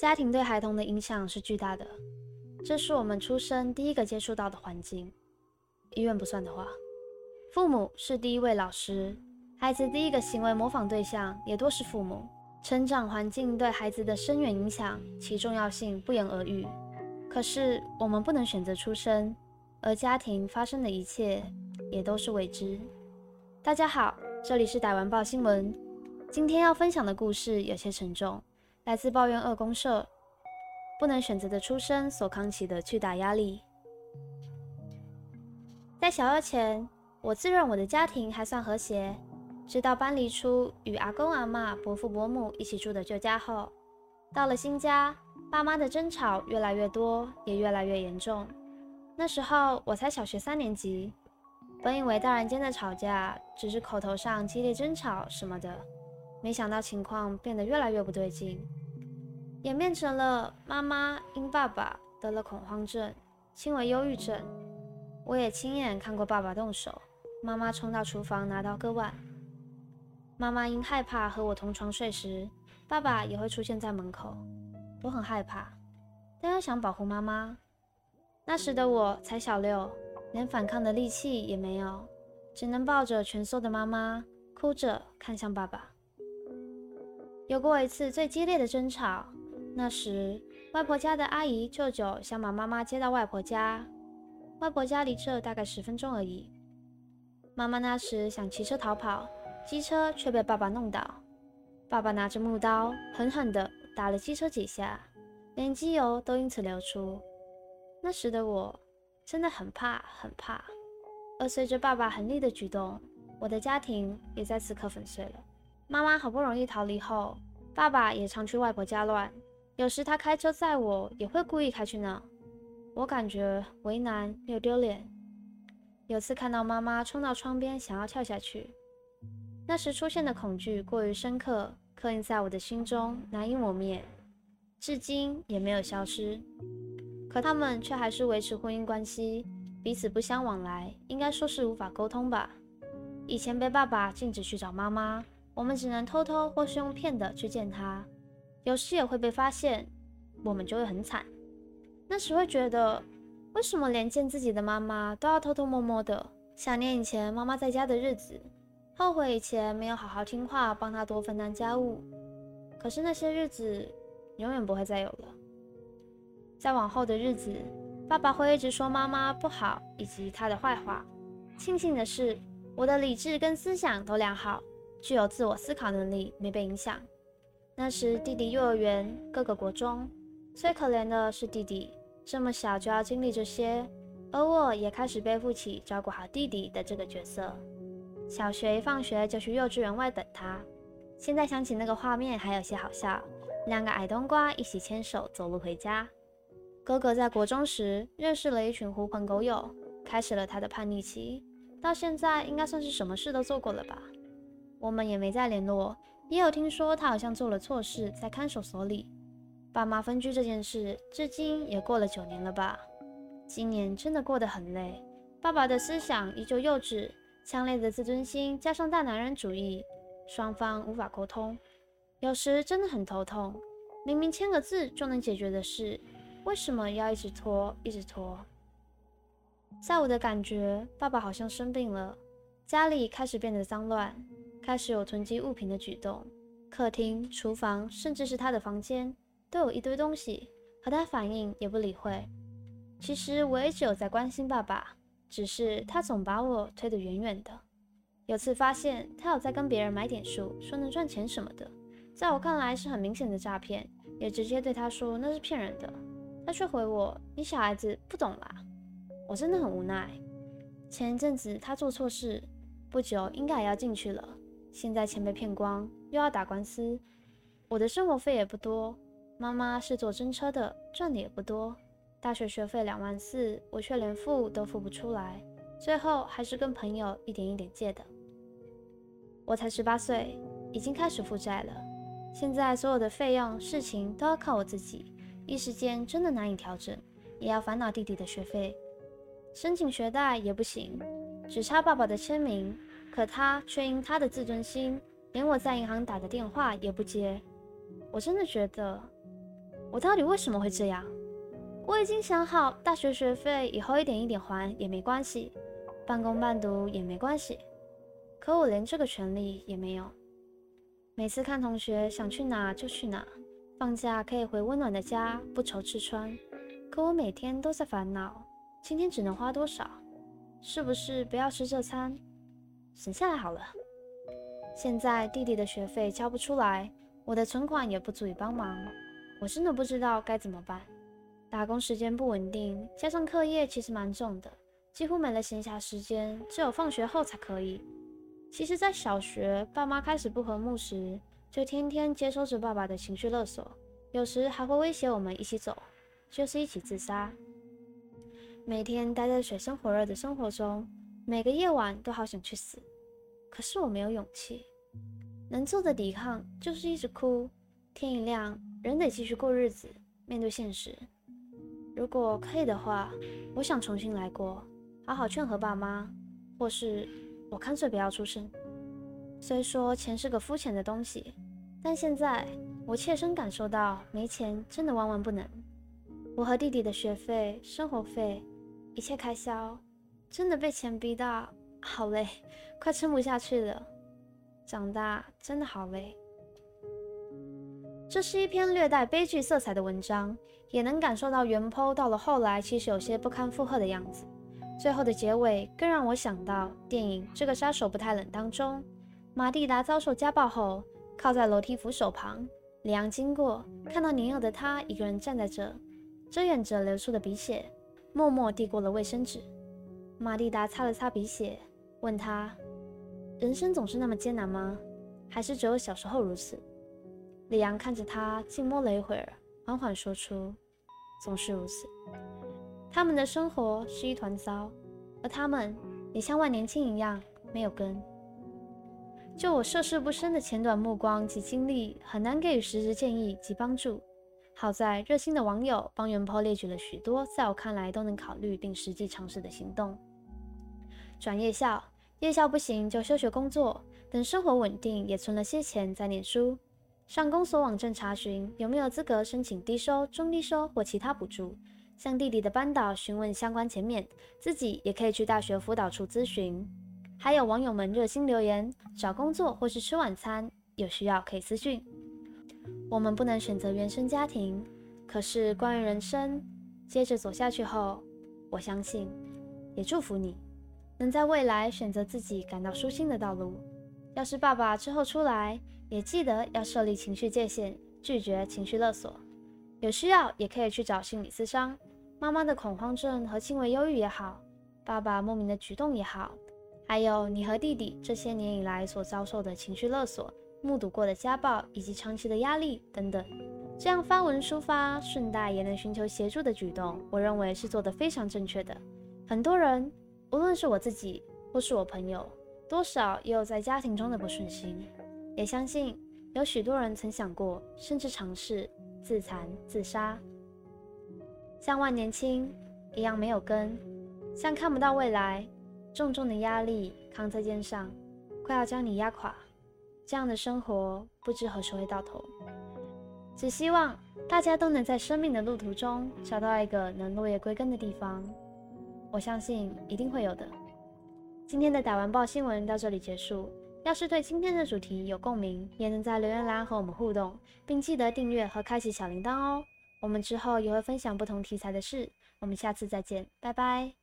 家庭对孩童的影响是巨大的，这是我们出生第一个接触到的环境。医院不算的话，父母是第一位老师，孩子第一个行为模仿对象也多是父母。成长环境对孩子的深远影响，其重要性不言而喻。可是我们不能选择出生，而家庭发生的一切也都是未知。大家好，这里是逮完报新闻。今天要分享的故事有些沉重，来自抱怨二公社。不能选择的出生所扛起的巨大压力。在小二前，我自认我的家庭还算和谐。直到搬离出与阿公阿妈、伯父伯母一起住的旧家后，到了新家，爸妈的争吵越来越多，也越来越严重。那时候我才小学三年级，本以为大人间的吵架只是口头上激烈争吵什么的，没想到情况变得越来越不对劲，演变成了妈妈因爸爸得了恐慌症，轻微忧郁症。我也亲眼看过爸爸动手，妈妈冲到厨房拿刀割腕。妈妈因害怕和我同床睡时，爸爸也会出现在门口。我很害怕，但又想保护妈妈。那时的我才小六，连反抗的力气也没有，只能抱着蜷缩的妈妈，哭着看向爸爸。有过一次最激烈的争吵，那时外婆家的阿姨舅舅想把妈妈接到外婆家，外婆家离这大概十分钟而已。妈妈那时想骑车逃跑。机车却被爸爸弄倒，爸爸拿着木刀狠狠地打了机车几下，连机油都因此流出。那时的我真的很怕，很怕。而随着爸爸狠厉的举动，我的家庭也在此刻粉碎了。妈妈好不容易逃离后，爸爸也常去外婆家乱，有时他开车载我，也会故意开去那。我感觉为难又丢脸。有次看到妈妈冲到窗边，想要跳下去。那时出现的恐惧过于深刻，刻印在我的心中，难以抹灭，至今也没有消失。可他们却还是维持婚姻关系，彼此不相往来，应该说是无法沟通吧。以前被爸爸禁止去找妈妈，我们只能偷偷或是用骗的去见她，有时也会被发现，我们就会很惨。那时会觉得，为什么连见自己的妈妈都要偷偷摸摸的？想念以前妈妈在家的日子。后悔以前没有好好听话，帮他多分担家务。可是那些日子永远不会再有了。在往后的日子，爸爸会一直说妈妈不好以及她的坏话。庆幸的是，我的理智跟思想都良好，具有自我思考能力，没被影响。那时弟弟幼儿园，哥哥国中，最可怜的是弟弟，这么小就要经历这些，而我也开始背负起照顾好弟弟的这个角色。小学一放学就去幼稚园外等他。现在想起那个画面，还有些好笑。两个矮冬瓜一起牵手走路回家。哥哥在国中时认识了一群狐朋狗友，开始了他的叛逆期。到现在应该算是什么事都做过了吧？我们也没再联络。也有听说他好像做了错事，在看守所里。爸妈分居这件事，至今也过了九年了吧？今年真的过得很累。爸爸的思想依旧幼稚。强烈的自尊心加上大男人主义，双方无法沟通，有时真的很头痛。明明签个字就能解决的事，为什么要一直拖，一直拖？在我的感觉，爸爸好像生病了，家里开始变得脏乱，开始有囤积物品的举动。客厅、厨房，甚至是他的房间，都有一堆东西，和他反应也不理会。其实我也只有在关心爸爸。只是他总把我推得远远的。有次发现他有在跟别人买点数，说能赚钱什么的，在我看来是很明显的诈骗，也直接对他说那是骗人的。他却回我：“你小孩子不懂啦。”我真的很无奈。前一阵子他做错事，不久应该也要进去了。现在钱被骗光，又要打官司，我的生活费也不多。妈妈是做真车的，赚的也不多。大学学费两万四，我却连付都付不出来，最后还是跟朋友一点一点借的。我才十八岁，已经开始负债了。现在所有的费用、事情都要靠我自己，一时间真的难以调整，也要烦恼弟弟的学费，申请学贷也不行，只差爸爸的签名，可他却因他的自尊心，连我在银行打的电话也不接。我真的觉得。我到底为什么会这样？我已经想好，大学学费以后一点一点还也没关系，半工半读也没关系。可我连这个权利也没有。每次看同学想去哪就去哪，放假可以回温暖的家，不愁吃穿。可我每天都在烦恼，今天只能花多少？是不是不要吃这餐，省下来好了？现在弟弟的学费交不出来，我的存款也不足以帮忙，我真的不知道该怎么办。打工时间不稳定，加上课业其实蛮重的，几乎没了闲暇时间，只有放学后才可以。其实，在小学，爸妈开始不和睦时，就天天接收着爸爸的情绪勒索，有时还会威胁我们一起走，就是一起自杀。每天待在水深火热的生活中，每个夜晚都好想去死，可是我没有勇气，能做的抵抗就是一直哭。天一亮，人得继续过日子，面对现实。如果可以的话，我想重新来过，好好劝和爸妈，或是我干脆不要出生。虽说钱是个肤浅的东西，但现在我切身感受到，没钱真的万万不能。我和弟弟的学费、生活费，一切开销，真的被钱逼到好累，快撑不下去了。长大真的好累。这是一篇略带悲剧色彩的文章。也能感受到原 po 到了后来其实有些不堪负荷的样子。最后的结尾更让我想到电影《这个杀手不太冷》当中，马蒂达遭受家暴后，靠在楼梯扶手旁，里昂经过，看到年幼的他一个人站在这，遮掩着流出的鼻血，默默递过了卫生纸。马蒂达擦了擦鼻血，问他：“人生总是那么艰难吗？还是只有小时候如此？”里昂看着他，静默了一会儿。缓缓说出：“总是如此。”他们的生活是一团糟，而他们也像万年青一样没有根。就我涉世不深的浅短目光及经历，很难给予实质建议及帮助。好在热心的网友帮元坡列举了许多在我看来都能考虑并实际尝试的行动：转夜校，夜校不行就休学工作，等生活稳定也存了些钱再念书。上公所网站查询有没有资格申请低收、中低收或其他补助，向弟弟的班导询问相关前面，自己也可以去大学辅导处咨询。还有网友们热心留言，找工作或是吃晚餐，有需要可以私讯。我们不能选择原生家庭，可是关于人生，接着走下去后，我相信，也祝福你，能在未来选择自己感到舒心的道路。要是爸爸之后出来，也记得要设立情绪界限，拒绝情绪勒索。有需要也可以去找心理咨商。妈妈的恐慌症和轻微忧郁也好，爸爸莫名的举动也好，还有你和弟弟这些年以来所遭受的情绪勒索、目睹过的家暴以及长期的压力等等，这样发文抒发，顺带也能寻求协助的举动，我认为是做得非常正确的。很多人，无论是我自己或是我朋友，多少也有在家庭中的不顺心。也相信有许多人曾想过，甚至尝试自残、自杀，像万年青一样没有根，像看不到未来，重重的压力扛在肩上，快要将你压垮。这样的生活不知何时会到头。只希望大家都能在生命的路途中找到一个能落叶归根的地方。我相信一定会有的。今天的打完报新闻到这里结束。要是对今天的主题有共鸣，也能在留言栏和我们互动，并记得订阅和开启小铃铛哦。我们之后也会分享不同题材的事，我们下次再见，拜拜。